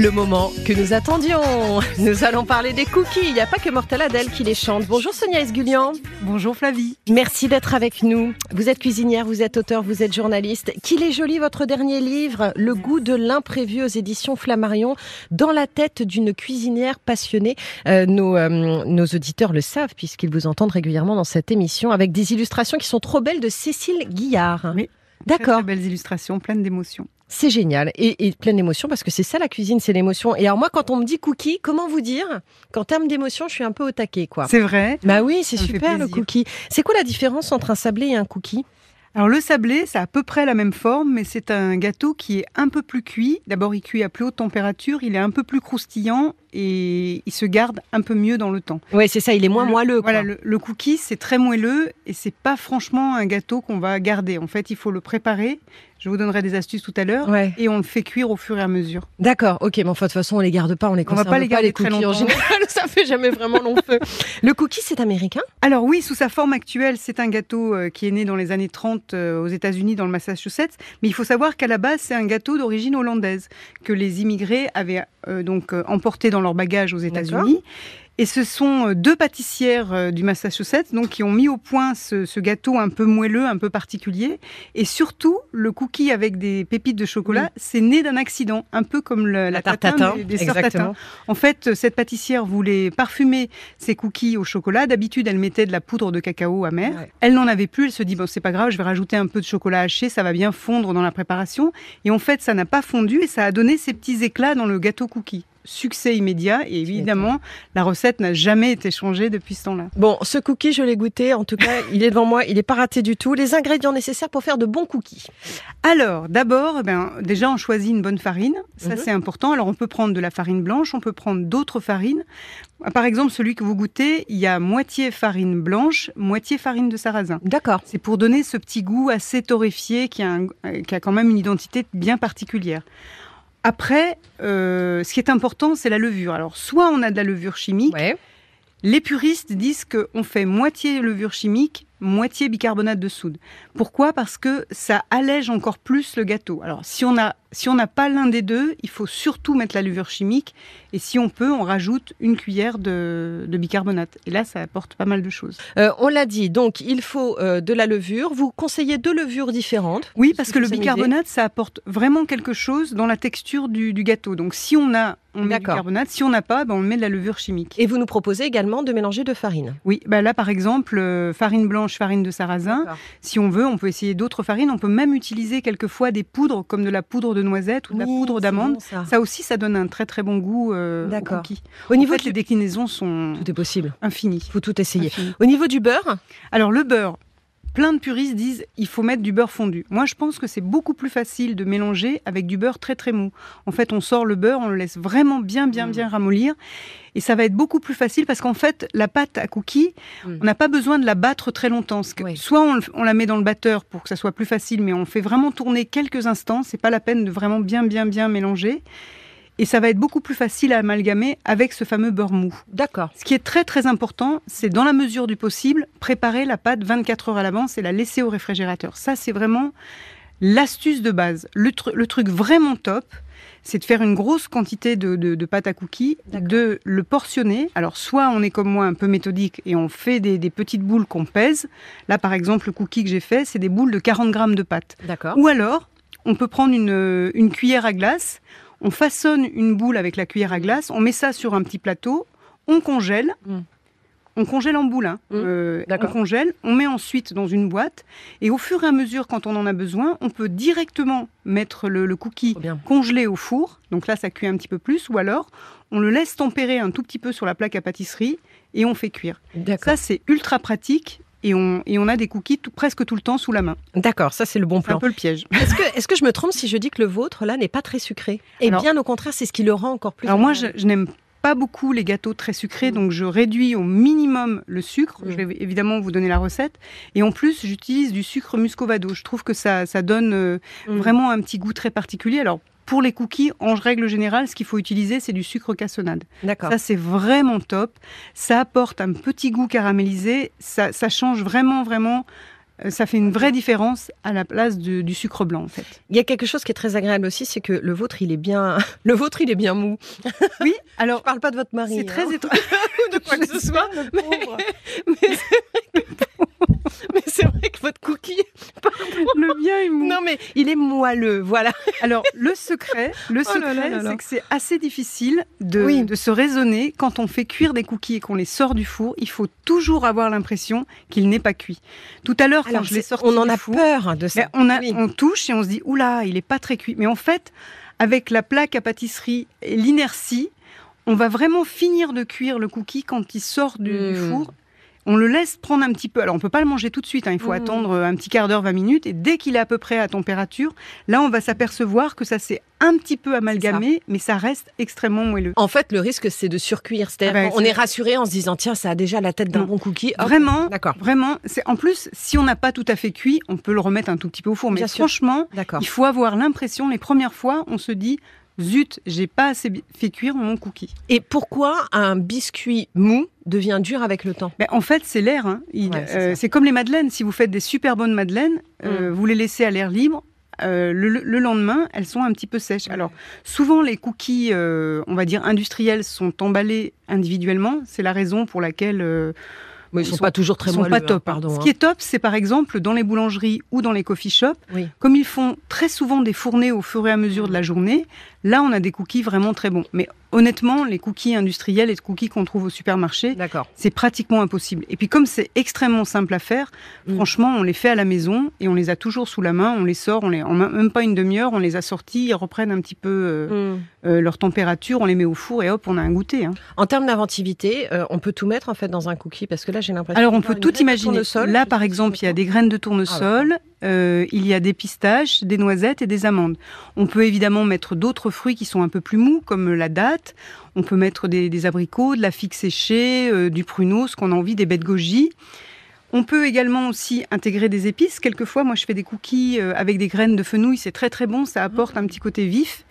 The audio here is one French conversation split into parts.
Le moment que nous attendions. Nous allons parler des cookies. Il n'y a pas que Mortel Adèle qui les chante. Bonjour Sonia Esgulian. Bonjour Flavie. Merci d'être avec nous. Vous êtes cuisinière, vous êtes auteur, vous êtes journaliste. Qu'il est joli votre dernier livre, Le goût de l'imprévu aux éditions Flammarion, dans la tête d'une cuisinière passionnée. Euh, nos, euh, nos auditeurs le savent puisqu'ils vous entendent régulièrement dans cette émission avec des illustrations qui sont trop belles de Cécile Guillard. Oui. D'accord. Très belles illustrations, pleines d'émotions. C'est génial et, et plein d'émotions parce que c'est ça la cuisine, c'est l'émotion. Et alors moi, quand on me dit cookie, comment vous dire? Qu'en termes d'émotion, je suis un peu au taquet, quoi. C'est vrai? Bah oui, c'est Ça super le cookie. C'est quoi la différence entre un sablé et un cookie? Alors le sablé, c'est à peu près la même forme, mais c'est un gâteau qui est un peu plus cuit. D'abord, il cuit à plus haute température, il est un peu plus croustillant et il se garde un peu mieux dans le temps. Ouais, c'est ça, il est moins Le- moelleux. Quoi. Voilà, le, le cookie, c'est très moelleux et c'est pas franchement un gâteau qu'on va garder. En fait, il faut le préparer. Je vous donnerai des astuces tout à l'heure. Ouais. Et on le fait cuire au fur et à mesure. D'accord, ok, mais enfin, de toute façon, on les garde pas, on les On va conserve pas les garder très cookies en longtemps. général, ça fait jamais vraiment long feu. Le cookie, c'est américain? Alors oui, sous sa forme actuelle, c'est un gâteau euh, qui est né dans les années 30 euh, aux États-Unis, dans le Massachusetts. Mais il faut savoir qu'à la base, c'est un gâteau d'origine hollandaise que les immigrés avaient donc euh, emporté dans leur bagage aux États-Unis. Et ce sont euh, deux pâtissières euh, du Massachusetts donc qui ont mis au point ce, ce gâteau un peu moelleux, un peu particulier. Et surtout, le cookie avec des pépites de chocolat, Oui. c'est né d'un accident, un peu comme le- la, tarte tatin tatin, des, des sœurs exactement. En fait, cette pâtissière voulait parfumer ses cookies au chocolat. D'habitude, elle mettait de la poudre de cacao amer. Ouais. Elle n'en avait plus. Elle se dit bon, c'est pas grave, je vais rajouter un peu de chocolat haché, ça va bien fondre dans la préparation. Et en fait, ça n'a pas fondu et ça a donné ces petits éclats dans le gâteau cookie. Succès immédiat et évidemment, la recette n'a jamais été changée depuis ce temps-là. Bon, ce cookie, je l'ai goûté, en tout cas, il est devant moi, il est pas raté du tout. Les ingrédients nécessaires pour faire de bons cookies. Alors, d'abord, eh ben, déjà, on choisit une bonne farine. Ça, Mhm. c'est important. Alors, on peut prendre de la farine blanche, on peut prendre d'autres farines. Par exemple, celui que vous goûtez, il y a moitié farine blanche, moitié farine de sarrasin. D'accord. C'est pour donner ce petit goût assez torréfié qui a, un- euh, qui a quand même une identité bien particulière. Après, euh, ce qui est important, c'est la levure. Alors, soit on a de la levure chimique. Ouais. Les puristes disent qu'on fait moitié levure chimique, moitié bicarbonate de soude. Pourquoi? Parce que ça allège encore plus le gâteau. Alors, si on a, si on n'a pas l'un des deux, il faut surtout mettre la levure chimique. Et si on peut, on rajoute une cuillère de, de bicarbonate. Et là, ça apporte pas mal de choses. Euh, on l'a dit, donc il faut euh, de la levure. Vous conseillez deux levures différentes? Oui, parce que le bicarbonate, ça apporte vraiment quelque chose dans la texture du, du gâteau. Donc, si on a, on met du D'accord. bicarbonate. Si on n'a pas, ben, on met de la levure chimique. Et vous nous proposez également de mélanger deux farines? Oui, ben là, par exemple, euh, farine blanche, farine de sarrasin. Si on veut, on peut essayer d'autres farines. On peut même utiliser quelquefois des poudres, comme de la poudre de noisette ou de la poudre d'amande. bon, ça. Ça aussi, ça donne un très très bon goût euh, au D'accord. cookie. Au En niveau fait, du... les déclinaisons sont Tout est possible. infinies. Faut tout essayer. Au niveau du beurre, Alors le beurre, plein de puristes disent il faut mettre du beurre fondu. Moi, je pense que c'est beaucoup plus facile de mélanger avec du beurre très très mou. En fait, on sort le beurre, on le laisse vraiment bien bien Mm. bien ramollir. Et ça va être beaucoup plus facile parce qu'en fait, la pâte à cookies, Mm. on n'a pas besoin de la battre très longtemps. Oui. Soit on, on la met dans le batteur pour que ça soit plus facile, mais on fait vraiment tourner quelques instants. C'est pas la peine de vraiment bien bien bien mélanger. Et ça va être beaucoup plus facile à amalgamer avec ce fameux beurre mou. d'accord. Ce qui est très très important, c'est dans la mesure du possible, préparer la pâte 24 heures à l'avance et la laisser au réfrigérateur. Ça, c'est vraiment l'astuce de base. Le, tru- le truc vraiment top, c'est de faire une grosse quantité de, de- de pâte à cookies, de le portionner. Alors, soit on est comme moi un peu méthodique et on fait des, des petites boules qu'on pèse. Là, par exemple, le cookie que j'ai fait, c'est des boules de 40 grammes de pâte. D'accord. Ou alors, on peut prendre une, une cuillère à glace, on façonne une boule avec la cuillère à glace, on met ça sur un petit plateau, on congèle. Mm. On congèle en boule, hein. Mm. Euh, on congèle, on met ensuite dans une boîte, et au fur et à mesure, quand on en a besoin, on peut directement mettre le, le cookie congelé au four, donc là ça cuit un petit peu plus, ou alors on le laisse tempérer un tout petit peu sur la plaque à pâtisserie, et on fait cuire. Ça c'est ultra pratique, et on, et on a des cookies tout- presque tout le temps sous la main. D'accord, ça c'est le bon C'est un plan. peu le piège. Est-ce que, je me trompe si je dis que le vôtre, là, n'est pas très sucré? Et Alors- bien au contraire, c'est ce qui le rend encore plus. Alors moi, je, n'aime pas beaucoup les gâteaux très sucrés, Mm. donc je réduis au minimum le sucre. Mm. Je vais évidemment vous donner la recette. Et en plus, j'utilise du sucre muscovado. Je trouve que ça, ça donne euh, Mm. vraiment un petit goût très particulier. Alors, pour les cookies, en règle générale, ce qu'il faut utiliser, c'est du sucre cassonade. D'accord. Ça, c'est vraiment top. Ça apporte un petit goût caramélisé. Ça, ça change vraiment, vraiment euh, ça fait une vraie différence à la place de- du sucre blanc en fait. Il y a quelque chose qui est très agréable aussi, c'est que le vôtre, il est bien, le vôtre, il est bien mou. Oui, Je alors parle pas de votre mari. c'est très hein, ou de quoi que ce soit. Mais, mais mais c'est vrai que votre cookie, Le bien est mou. non mais il est moelleux, voilà. Alors, le secret, le Oh secret, c'est que c'est assez difficile de, Oui. de se raisonner quand on fait cuire des cookies et qu'on les sort du four. Il faut toujours avoir l'impression qu'il n'est pas cuit. Tout à l'heure, quand je l'ai c'est- sorti on en a four, peur de ça. ben, on, a, Oui. on touche et on se dit oula, il est pas très cuit. Mais en fait, avec la plaque à pâtisserie et l'inertie, on va vraiment finir de cuire le cookie quand il sort du, du Mm. four. On le laisse prendre un petit peu. Alors, on peut pas le manger tout de suite. hein. Il faut Mm. attendre un petit quart d'heure, 20 minutes. Et dès qu'il est à peu près à température, là, on va s'apercevoir que ça s'est un petit peu amalgamé, mais ça reste extrêmement moelleux. En fait, le risque, c'est de surcuire. C'est-à-dire Ah qu'on c'est- est rassuré en se disant, tiens, ça a déjà la tête d'un bon cookie. Hop. Vraiment, D'accord, vraiment. C'est en plus, si on n'a pas tout à fait cuit, on peut le remettre un tout petit peu au four. Mais Bien franchement. Il faut avoir l'impression, les premières fois, on se dit zut, j'ai pas assez fait cuire mon cookie. Et pourquoi un biscuit mou devient dur avec le temps? Ben, en fait, c'est l'air. hein. Il- Ouais, c'est euh, c'est comme les madeleines. Si vous faites des super bonnes madeleines, euh, vous les laissez à l'air libre. euh, le, le lendemain, elles sont un petit peu sèches. Alors, souvent, les cookies, on va dire industriels, sont emballés individuellement. C'est la raison pour laquelle Mais ils Ils sont, sont- pas toujours très ils sont moelleux. pas hein, top. hein. pardon. Ce qui est top, c'est par exemple dans les boulangeries ou dans les coffee shops, Oui. comme ils font très souvent des fournées au fur et à mesure de la journée, là on a des cookies vraiment très bons. Mais honnêtement, les cookies industriels et les cookies qu'on trouve au supermarché, c'est pratiquement impossible. Et puis comme c'est extrêmement simple à faire, Mm. franchement, on les fait à la maison et on les a toujours sous la main, on les sort, on les, en même pas une demi-heure, on les a sortis, ils reprennent un petit peu euh, Mm. euh, leur température, on les met au four et hop, on a un goûter. hein. En termes d'inventivité, euh, on peut tout mettre en fait dans un cookie? Parce que là j'ai l'impression. Alors on peut tout imaginer. Là par exemple, il y a des graines de tournesol, euh, il y a des pistaches, des noisettes et des amandes. On peut évidemment mettre d'autres fruits qui sont un peu plus mous, comme la date. On peut mettre des, des abricots, de la figue séchée, euh, du pruneau, ce qu'on a envie, des baies de goji. On peut également aussi intégrer des épices. Quelquefois, moi, je fais des cookies euh, avec des graines de fenouil. C'est très très bon. Ça apporte un petit côté vif.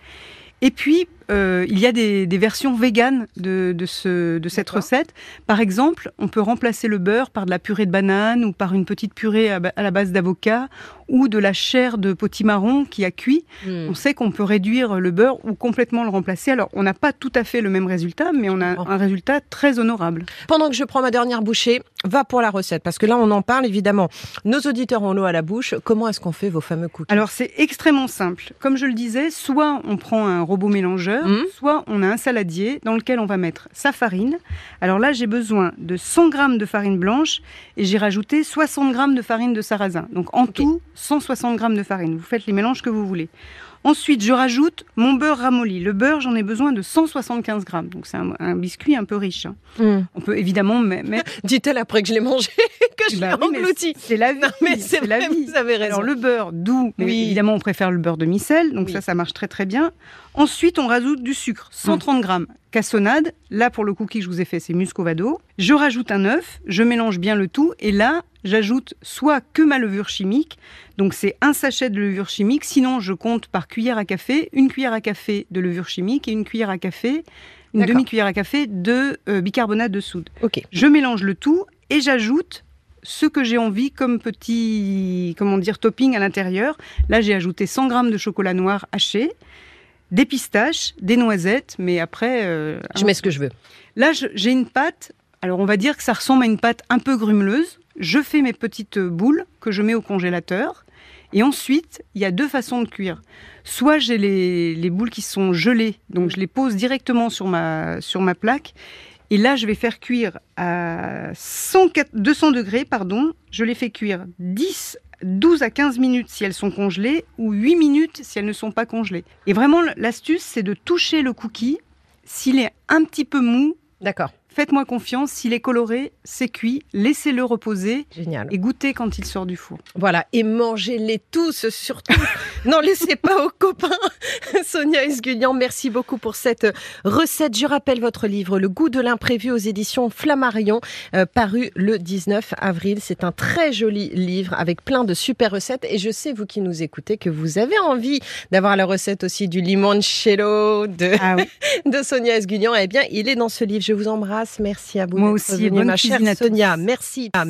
Et puis, euh, il y a des, des versions véganes de, de, ce, de cette recette. Par exemple, on peut remplacer le beurre par de la purée de banane ou par une petite purée à, la base d'avocat ou de la chair de potimarron qui a cuit. Mm. On sait qu'on peut réduire le beurre ou complètement le remplacer. Alors, on n'a pas tout à fait le même résultat, mais on a un résultat très honorable. Pendant que je prends ma dernière bouchée, va pour la recette parce que là on en parle évidemment. Nos auditeurs ont l'eau à la bouche. Comment est-ce qu'on fait vos fameux cookies? Alors c'est extrêmement simple. Comme je le disais, soit on prend un robot mélangeur, Mhm. soit on a un saladier dans lequel on va mettre sa farine. Alors là, j'ai besoin de 100 grammes de farine blanche et j'ai rajouté 60 grammes de farine de sarrasin. Donc en tout, 160 grammes de farine. Vous faites les mélanges que vous voulez. Ensuite, je rajoute mon beurre ramolli. Le beurre, j'en ai besoin de 175 grammes. Donc c'est un, un biscuit un peu riche. hein. Mm. On peut évidemment me- mettre... Dit-elle après que je l'ai mangé, que je Bah l'ai oui, englouti. C'est la vie. Non mais c'est la vie. vous avez raison. Alors le beurre doux, mais Oui. évidemment on préfère le beurre de micelle, donc Oui. ça ça marche très très bien. Ensuite on rajoute du sucre, 130 grammes, cassonade. Là pour le cookie que je vous ai fait c'est muscovado. Je rajoute un œuf, je mélange bien le tout et là j'ajoute soit que ma levure chimique, donc c'est un sachet de levure chimique. Sinon je compte par cuillère à café, une cuillère à café de levure chimique et une cuillère à café, une D'accord. demi cuillère à café de euh, bicarbonate de soude. Ok. Je mélange le tout et j'ajoute ce que j'ai envie comme petit, comment dire, topping à l'intérieur. Là, j'ai ajouté 100 grammes de chocolat noir haché, des pistaches, des noisettes, mais après, euh, Je mets ce que je veux. là, j'ai une pâte. Alors, on va dire que ça ressemble à une pâte un peu grumeleuse. Je fais mes petites boules que je mets au congélateur. Et ensuite, il y a deux façons de cuire. Soit j'ai les, les boules qui sont gelées, donc je les pose directement sur ma, sur ma plaque. Et là, je vais faire cuire à 104 200 degrés, pardon. Je les fais cuire 10, 12 à 15 minutes si elles sont congelées ou 8 minutes si elles ne sont pas congelées. Et vraiment, l'astuce, c'est de toucher le cookie. S'il est un petit peu mou, D'accord. faites-moi confiance. S'il est coloré, c'est cuit. Laissez-le reposer Génial. et goûtez quand il sort du four. Voilà, et mangez-les tous surtout. N'en laissez pas aux copains. Sonia Esgulian, merci beaucoup pour cette recette. Je rappelle votre livre Le goût de l'imprévu aux éditions Flammarion, euh, paru le 19 avril. C'est un très joli livre avec plein de super recettes. Et je sais, vous qui nous écoutez, que vous avez envie d'avoir la recette aussi du limoncello de, Ah oui. de Sonia Esgulian. Eh bien, il est dans ce livre. Je vous embrasse. Merci à vous. Moi aussi, venue, bonne ma chère. Sonia. Merci.